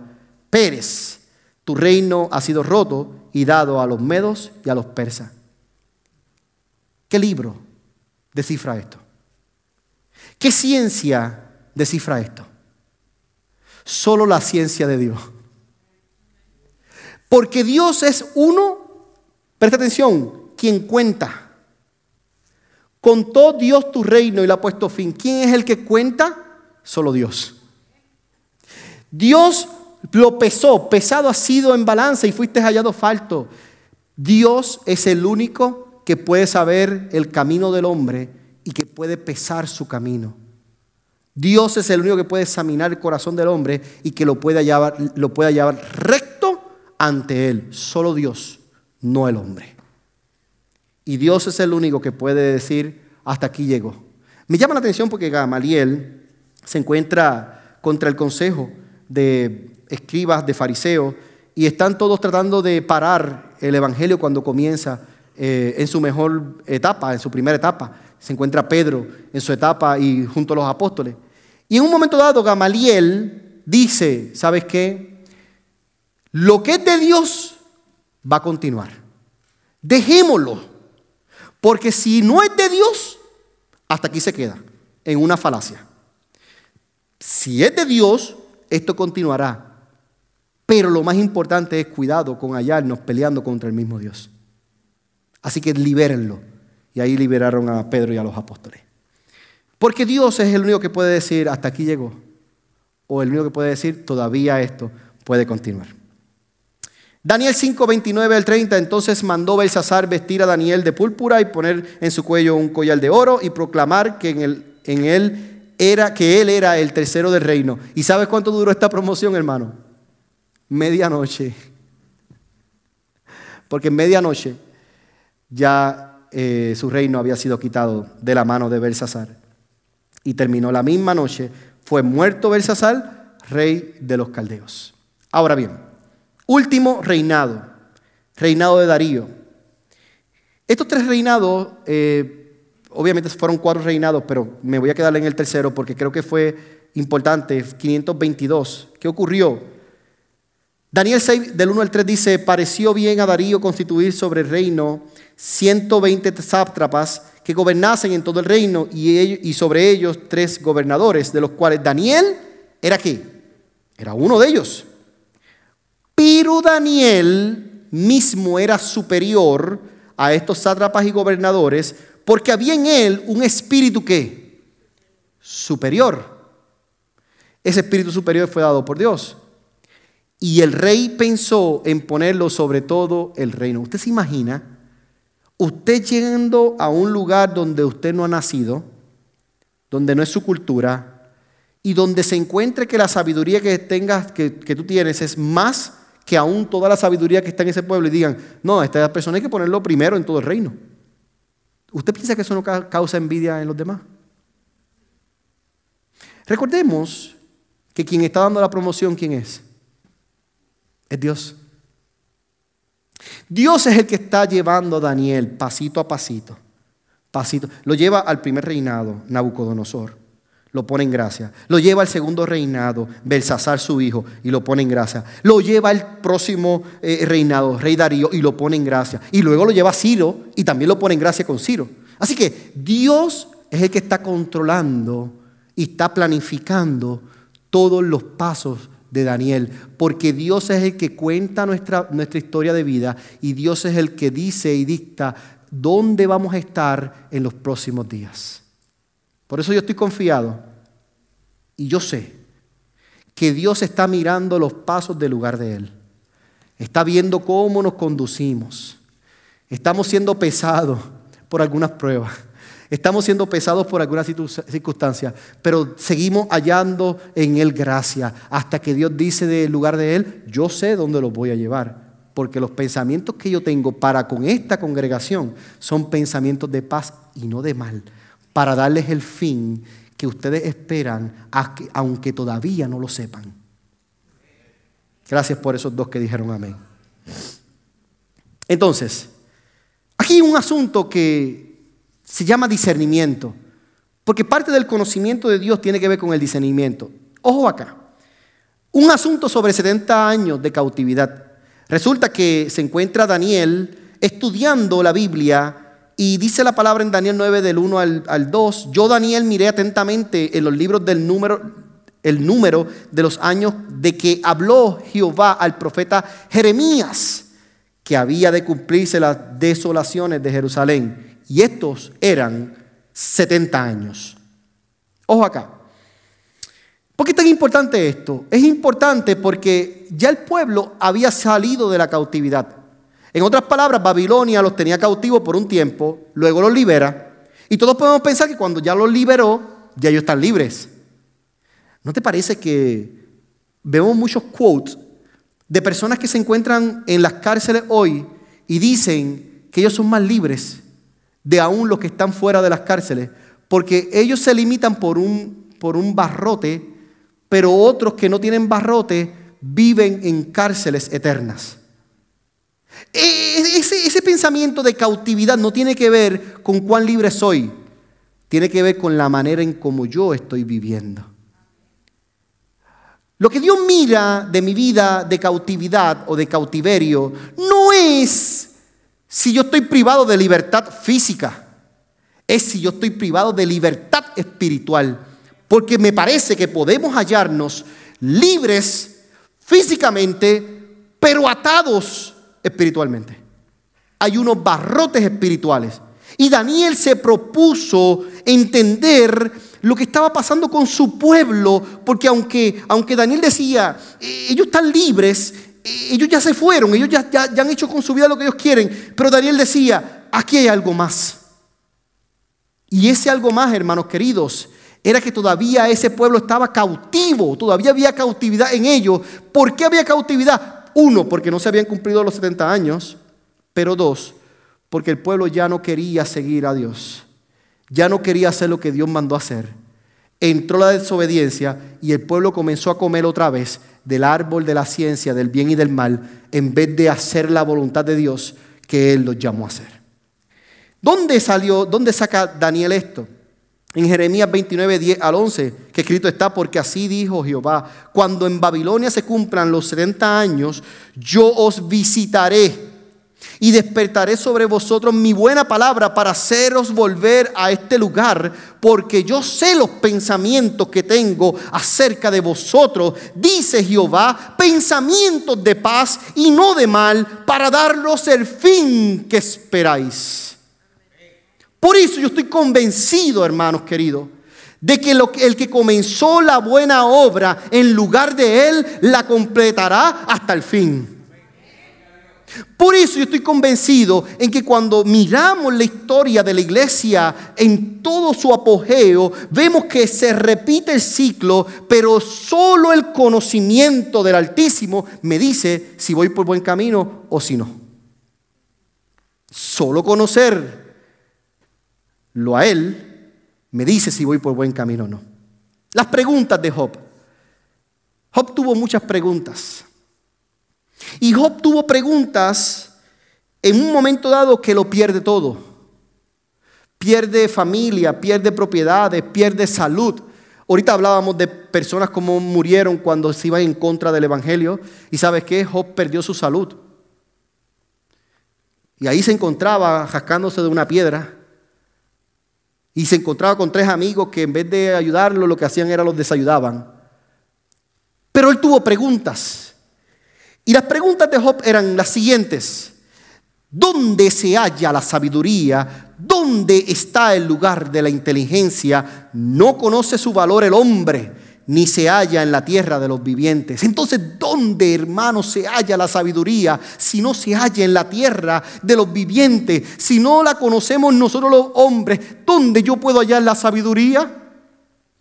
Pérez, tu reino ha sido roto y dado a los medos y a los persas. ¿Qué libro descifra esto? ¿Qué ciencia descifra esto? Solo la ciencia de Dios. Porque Dios es uno, presta atención, quien cuenta. Contó Dios tu reino y le ha puesto fin. ¿Quién es el que cuenta? Solo Dios. Dios lo pesó, pesado ha sido en balanza y fuiste hallado falto. Dios es el único que puede saber el camino del hombre y que puede pesar su camino. Dios es el único que puede examinar el corazón del hombre y que lo puede llevar, lo recto ante él. Solo Dios, no el hombre. Y Dios es el único que puede decir, hasta aquí llegó. Me llama la atención porque Gamaliel se encuentra contra el consejo de escribas, de fariseos, y están todos tratando de parar el Evangelio cuando comienza eh, en su mejor etapa, en su primera etapa. Se encuentra Pedro en su etapa y junto a los apóstoles. Y en un momento dado, Gamaliel dice, ¿sabes qué? Lo que es de Dios va a continuar. Dejémoslo. Porque si no es de Dios, hasta aquí se queda, en una falacia. Si es de Dios, esto continuará. Pero lo más importante es cuidado con hallarnos peleando contra el mismo Dios. Así que libérenlo. Y ahí liberaron a Pedro y a los apóstoles. Porque Dios es el único que puede decir, hasta aquí llegó. O el único que puede decir, todavía esto puede continuar. Daniel 5, 29 al 30, entonces mandó Belsasar vestir a Daniel de púrpura y poner en su cuello un collar de oro y proclamar que en, él era, que él era el tercero del reino. ¿Y sabes cuánto duró esta promoción, hermano? Medianoche. Porque en medianoche ya eh, su reino había sido quitado de la mano de Belsasar. Y terminó la misma noche. Fue muerto Belsasar, rey de los caldeos. Ahora bien, Último reinado, reinado de Darío. Estos tres reinados, eh, obviamente fueron cuatro reinados, pero me voy a quedar en el tercero porque creo que fue importante, 522. ¿Qué ocurrió? Daniel 6, del 1 al 3 dice, pareció bien a Darío constituir sobre el reino 120 sátrapas que gobernasen en todo el reino y, sobre ellos tres gobernadores, de los cuales Daniel era? Era uno de ellos. Pero Daniel mismo era superior a estos sátrapas y gobernadores porque había en él un espíritu que superior. Ese espíritu superior fue dado por Dios. Y el rey pensó en ponerlo sobre todo el reino. ¿Usted se imagina? Usted llegando a un lugar donde usted no ha nacido, donde no es su cultura, y donde se encuentre que la sabiduría que tengas, que, que tú tienes, es más que aún toda la sabiduría que está en ese pueblo y digan, no, esta persona hay que ponerlo primero en todo el reino. ¿Usted piensa que eso no causa envidia en los demás? Recordemos que quien está dando la promoción, ¿quién es? Es Dios. Dios es el que está llevando a Daniel pasito a pasito, pasito. Lo lleva al primer reinado, Nabucodonosor lo pone en gracia. Lo lleva al segundo reinado, Belsasar su hijo, y lo pone en gracia. Lo lleva al próximo eh, reinado, rey Darío, y lo pone en gracia. Y luego lo lleva a Ciro, y también lo pone en gracia con Ciro. Así que Dios es el que está controlando y está planificando todos los pasos de Daniel, porque Dios es el que cuenta nuestra, nuestra historia de vida y Dios es el que dice y dicta dónde vamos a estar en los próximos días. Por eso yo estoy confiado y yo sé que Dios está mirando los pasos del lugar de Él. Está viendo cómo nos conducimos. Estamos siendo pesados por algunas pruebas. Estamos siendo pesados por algunas circunstancias, pero seguimos hallando en Él gracia hasta que Dios dice del lugar de Él, yo sé dónde los voy a llevar, porque los pensamientos que yo tengo para con esta congregación son pensamientos de paz y no de mal, para darles el fin que ustedes esperan, aunque todavía no lo sepan. Gracias por esos dos que dijeron amén. Entonces, aquí hay un asunto que se llama discernimiento, porque parte del conocimiento de Dios tiene que ver con el discernimiento. Ojo acá, un asunto sobre 70 años de cautividad. Resulta que se encuentra Daniel estudiando la Biblia y dice la palabra en Daniel 9 del 1 al, 2, yo Daniel miré atentamente en los libros del número, el número de los años de que habló Jehová al profeta Jeremías, que había de cumplirse las desolaciones de Jerusalén. Y estos eran 70 años. Ojo acá. ¿Por qué es tan importante esto? Es importante porque ya el pueblo había salido de la cautividad. En otras palabras, Babilonia los tenía cautivos por un tiempo, luego los libera. Y todos podemos pensar que cuando ya los liberó, ya ellos están libres. ¿No te parece que vemos muchos quotes de personas que se encuentran en las cárceles hoy y dicen que ellos son más libres de aún los que están fuera de las cárceles? Porque ellos se limitan por un, por un barrote pero otros que no tienen barrote viven en cárceles eternas. E, ese, ese, pensamiento de cautividad no tiene que ver con cuán libre soy, tiene que ver con la manera en cómo yo estoy viviendo. Lo que Dios mira de mi vida de cautividad o de cautiverio no es si yo estoy privado de libertad física, es si yo estoy privado de libertad espiritual. Porque me parece que podemos hallarnos libres físicamente, pero atados espiritualmente. Hay unos barrotes espirituales. Y Daniel se propuso entender lo que estaba pasando con su pueblo, porque aunque, aunque Daniel decía, eh, ellos están libres, eh, ellos ya se fueron, ellos ya, ya, han hecho con su vida lo que ellos quieren, pero Daniel decía, aquí hay algo más. Y ese algo más, hermanos queridos, era que todavía ese pueblo estaba cautivo, todavía había cautividad en ellos. ¿Por qué había cautividad? Uno, porque no se habían cumplido los 70 años, pero dos, porque el pueblo ya no quería seguir a Dios, ya no quería hacer lo que Dios mandó hacer. Entró la desobediencia y el pueblo comenzó a comer otra vez del árbol de la ciencia, del bien y del mal, en vez de hacer la voluntad de Dios que Él los llamó a hacer. ¿Dónde salió, dónde saca Daniel esto? En Jeremías 29, 10 al 11, que escrito está, porque así dijo Jehová, cuando en Babilonia se cumplan los 70 años, yo os visitaré y despertaré sobre vosotros mi buena palabra para haceros volver a este lugar, porque yo sé los pensamientos que tengo acerca de vosotros, dice Jehová, pensamientos de paz y no de mal, para daros el fin que esperáis. Por eso yo estoy convencido, hermanos queridos, de que el que comenzó la buena obra en lugar de él la completará hasta el fin. Por eso yo estoy convencido en que cuando miramos la historia de la iglesia en todo su apogeo, vemos que se repite el ciclo, pero solo el conocimiento del Altísimo me dice si voy por buen camino o si no. Solo conocer lo a él me dice si voy por buen camino o no. Las preguntas de Job. Job tuvo muchas preguntas. Y Job tuvo preguntas en un momento dado que lo pierde todo. Pierde familia, pierde propiedades, pierde salud. Ahorita hablábamos de personas como murieron cuando se iban en contra del Evangelio. Y sabes qué? Job perdió su salud. Y ahí se encontraba jascándose de una piedra. Y se encontraba con tres amigos que en vez de ayudarlo, lo que hacían era los desayudaban. Pero él tuvo preguntas. Y las preguntas de Job eran las siguientes. ¿Dónde se halla la sabiduría? ¿Dónde está el lugar de la inteligencia? No conoce su valor el hombre, ni se halla en la tierra de los vivientes. Entonces, ¿dónde, hermano, se halla la sabiduría si no se halla en la tierra de los vivientes? Si no la conocemos nosotros los hombres, ¿dónde yo puedo hallar la sabiduría?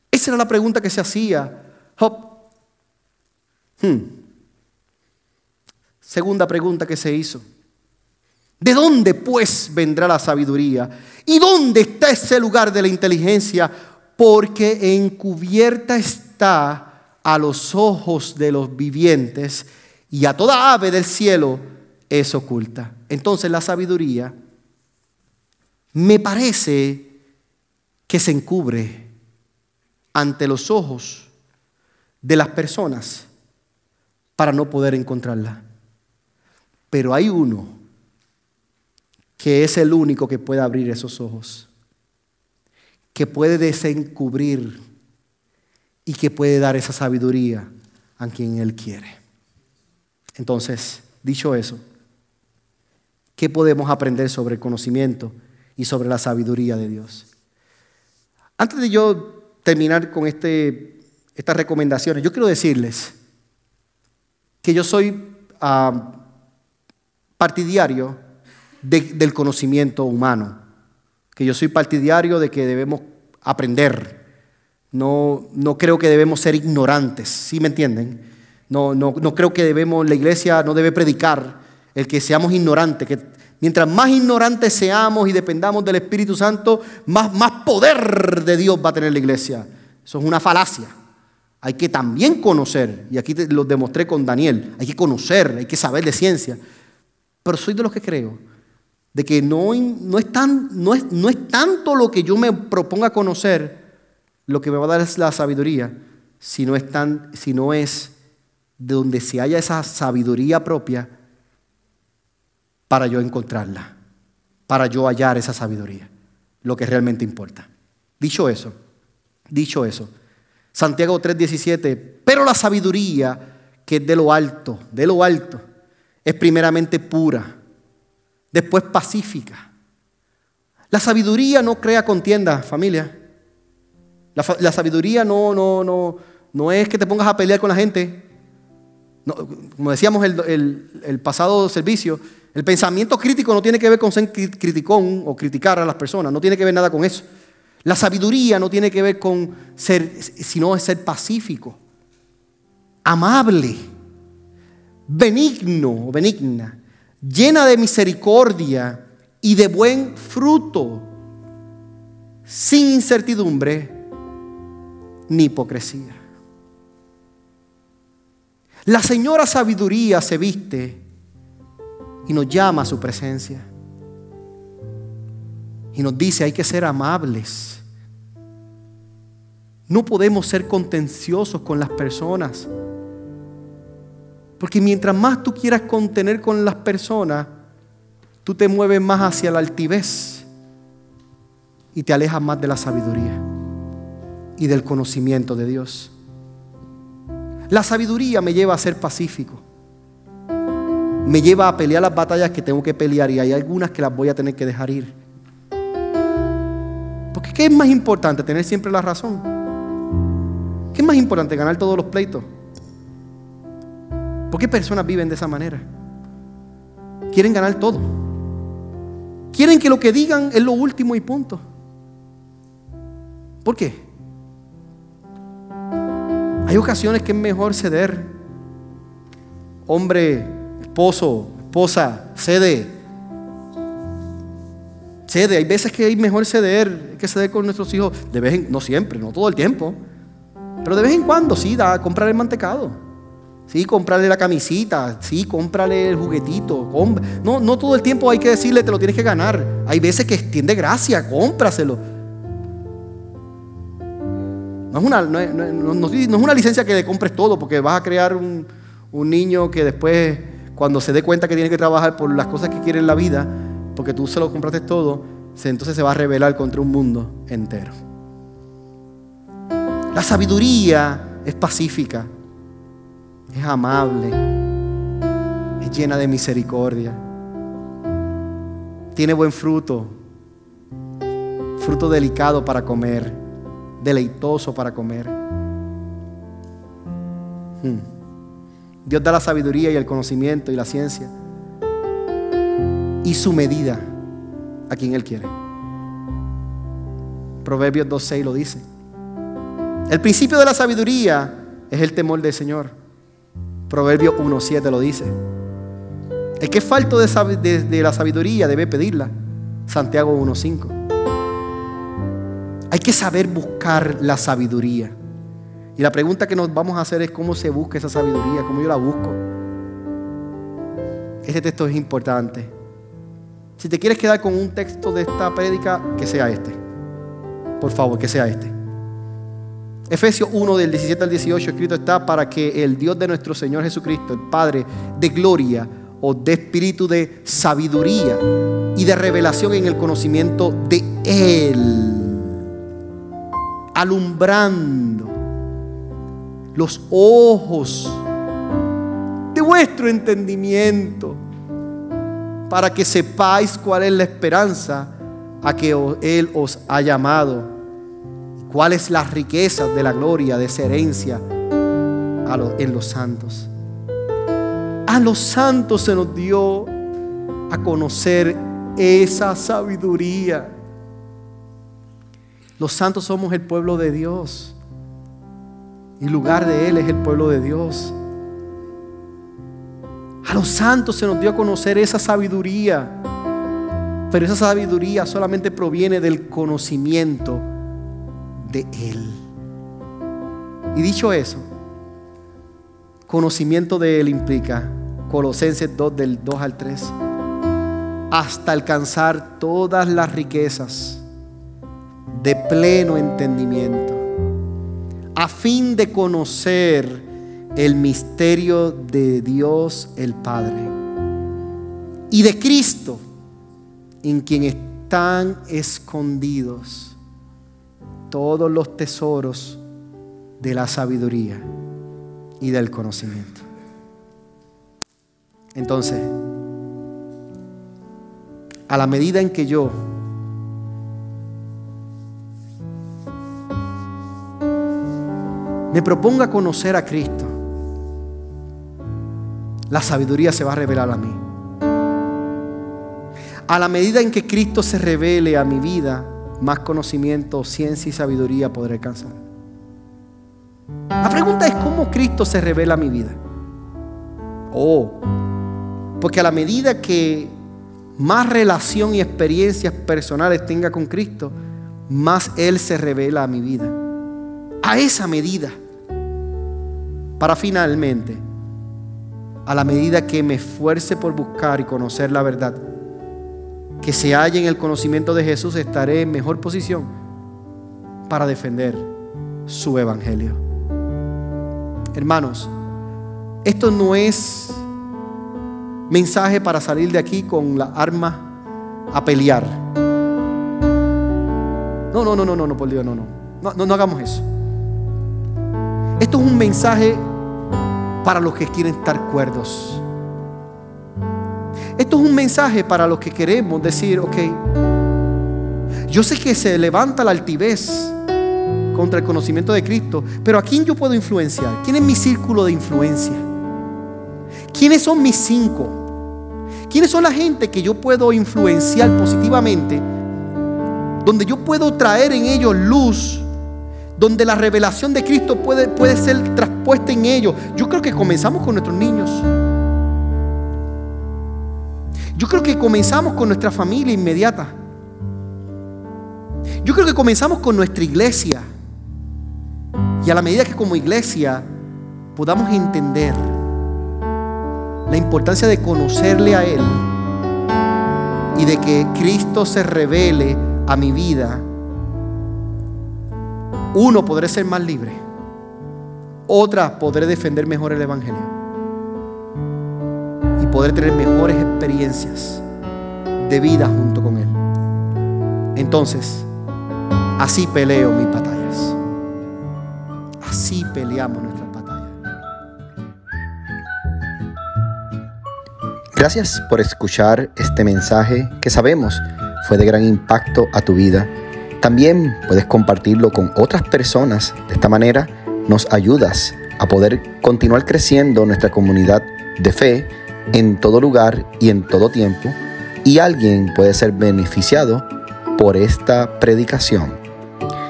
Esa era la pregunta que se hacía. Hmm. Segunda pregunta que se hizo. ¿De dónde pues vendrá la sabiduría? ¿Y dónde está ese lugar de la inteligencia? Porque encubierta está a los ojos de los vivientes y a toda ave del cielo es oculta. Entonces la sabiduría me parece que se encubre ante los ojos de las personas para no poder encontrarla. Pero hay uno que es el único que puede abrir esos ojos, que puede desencubrir y que puede dar esa sabiduría a quien Él quiere. Entonces, dicho eso, ¿qué podemos aprender sobre el conocimiento y sobre la sabiduría de Dios? Antes de yo terminar con este, estas recomendaciones, yo quiero decirles que yo soy... Ah, partidario del conocimiento humano, que yo soy partidario de que debemos aprender. No, no creo que debemos ser ignorantes, ¿sí me entienden? No, no, no creo que debemos, la iglesia no debe predicar el que seamos ignorantes, que mientras más ignorantes seamos y dependamos del Espíritu Santo, más, más poder de Dios va a tener la iglesia. Eso es una falacia. Hay que también conocer, y aquí lo demostré con Daniel, hay que conocer, hay que saber de ciencia. Pero soy de los que creo de que no, no, es tan, no, es, no es tanto lo que yo me proponga conocer lo que me va a dar es la sabiduría, sino es, tan, sino es de donde se haya esa sabiduría propia para yo encontrarla, para yo hallar esa sabiduría, lo que realmente importa. Dicho eso, dicho eso, Santiago 3:17, pero la sabiduría que es de lo alto, de lo alto, es primeramente pura, después pacífica. La sabiduría no crea contienda, familia. La, sabiduría no, no, no, no es que te pongas a pelear con la gente. como decíamos el, el pasado servicio, el pensamiento crítico no tiene que ver con ser criticón o criticar a las personas, no tiene que ver nada con eso. La sabiduría no tiene que ver con ser, sino es ser pacífico, amable, benigno o benigna, llena de misericordia y de buen fruto, sin incertidumbre ni hipocresía. La señora sabiduría se viste y nos llama a su presencia. Y nos dice, hay que ser amables. No podemos ser contenciosos con las personas. Porque mientras más tú quieras contener con las personas, tú te mueves más hacia la altivez y te alejas más de la sabiduría y del conocimiento de Dios. La sabiduría me lleva a ser pacífico me lleva a pelear las batallas que tengo que pelear y hay algunas que las voy a tener que dejar ir. Porque ¿qué es más importante? Tener siempre la razón. ¿Qué es más importante? Ganar todos los pleitos. ¿Por qué personas viven de esa manera? Quieren ganar todo. Quieren que lo que digan es lo último y punto. ¿Por qué? Hay ocasiones que es mejor ceder. Hombre esposo, esposa, cede. Cede. Hay veces que hay mejor ceder, hay que ceder con nuestros hijos. De vez en, no siempre, no todo el tiempo. Pero de vez en cuando sí, da, comprar el mantecado. Sí, comprarle la camisita, sí, cómprale el juguetito. No, no todo el tiempo hay que decirle, te lo tienes que ganar. Hay veces que extiende gracia, cómpraselo. No es, una, no, es, una licencia que le compres todo, porque vas a crear un, un niño que después cuando se dé cuenta que tiene que trabajar por las cosas que quiere en la vida, porque tú se lo compraste todo, entonces se va a rebelar contra un mundo entero. La sabiduría es pacífica, es amable, es llena de misericordia, tiene buen fruto, fruto delicado para comer, deleitoso para comer. Hmm. Dios da la sabiduría y el conocimiento y la ciencia. Y su medida a quien Él quiere. Proverbios 2.6 lo dice. El principio de la sabiduría es el temor del Señor. Proverbios 1.7 lo dice. El que es falto de, de la sabiduría debe pedirla. Santiago 1.5. Hay que saber buscar la sabiduría. Y la pregunta que nos vamos a hacer es cómo se busca esa sabiduría, cómo yo la busco. Este texto es importante. Si te quieres quedar con un texto de esta prédica, que sea este. Por favor, que sea este. Efesios 1 del 17 al 18 escrito está para que el Dios de nuestro Señor Jesucristo, el Padre de gloria o de espíritu de sabiduría y de revelación en el conocimiento de Él, alumbrando los ojos de vuestro entendimiento para que sepáis cuál es la esperanza a que Él os ha llamado, cuál es la riqueza de la gloria de esa herencia en los santos. A los santos se nos dio a conocer esa sabiduría. Los santos somos el pueblo de Dios. Y lugar de Él es el pueblo de Dios. A los santos se nos dio a conocer esa sabiduría. Pero esa sabiduría solamente proviene del conocimiento de Él. Y dicho eso, conocimiento de Él implica Colosenses 2 del 2 al 3, hasta alcanzar todas las riquezas de pleno entendimiento, a fin de conocer el misterio de Dios el Padre y de Cristo, en quien están escondidos todos los tesoros de la sabiduría y del conocimiento. Entonces, a la medida en que yo me proponga conocer a Cristo, la sabiduría se va a revelar a mí. A la medida en que Cristo se revele a mi vida, más conocimiento, ciencia y sabiduría podré alcanzar. La pregunta es cómo Cristo se revela a mi vida. Oh, porque a la medida que más relación y experiencias personales tenga con Cristo, más Él se revela a mi vida. A esa medida. Para finalmente, a la medida que me esfuerce por buscar y conocer la verdad, que se halle en el conocimiento de Jesús, estaré en mejor posición para defender su evangelio. Hermanos, esto no es mensaje para salir de aquí con la arma a pelear. No, no, no, no, no, no, por Dios, no, no. No, no, hagamos eso. Esto es un mensaje para los que quieren estar cuerdos. Esto es un mensaje para los que queremos decir, ok, yo sé que se levanta la altivez contra el conocimiento de Cristo, pero ¿a quién yo puedo influenciar? ¿Quién es mi círculo de influencia? ¿Quiénes son mis cinco? ¿Quiénes son la gente que yo puedo influenciar positivamente? Donde yo puedo traer en ellos luz, donde la revelación de Cristo puede, puede ser traspuesta en ellos. Yo creo que comenzamos con nuestros niños. Yo creo que comenzamos con nuestra familia inmediata. Yo creo que comenzamos con nuestra iglesia. Y a la medida que como iglesia podamos entender la importancia de conocerle a Él y de que Cristo se revele a mi vida, uno, podré ser más libre. Otra, podré defender mejor el Evangelio. Y poder tener mejores experiencias de vida junto con Él. Entonces, así peleo mis batallas. Así peleamos nuestras batallas. Gracias por escuchar este mensaje que sabemos fue de gran impacto a tu vida. También puedes compartirlo con otras personas. De esta manera nos ayudas a poder continuar creciendo nuestra comunidad de fe en todo lugar y en todo tiempo. Y alguien puede ser beneficiado por esta predicación.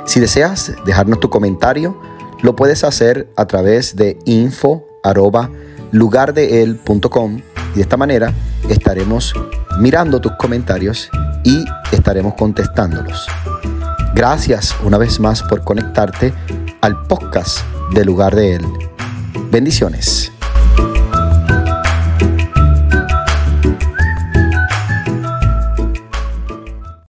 Si deseas dejarnos tu comentario, lo puedes hacer a través de info y de esta manera estaremos mirando tus comentarios y estaremos contestándolos. Gracias una vez más por conectarte al podcast de Lugar de Él. Bendiciones.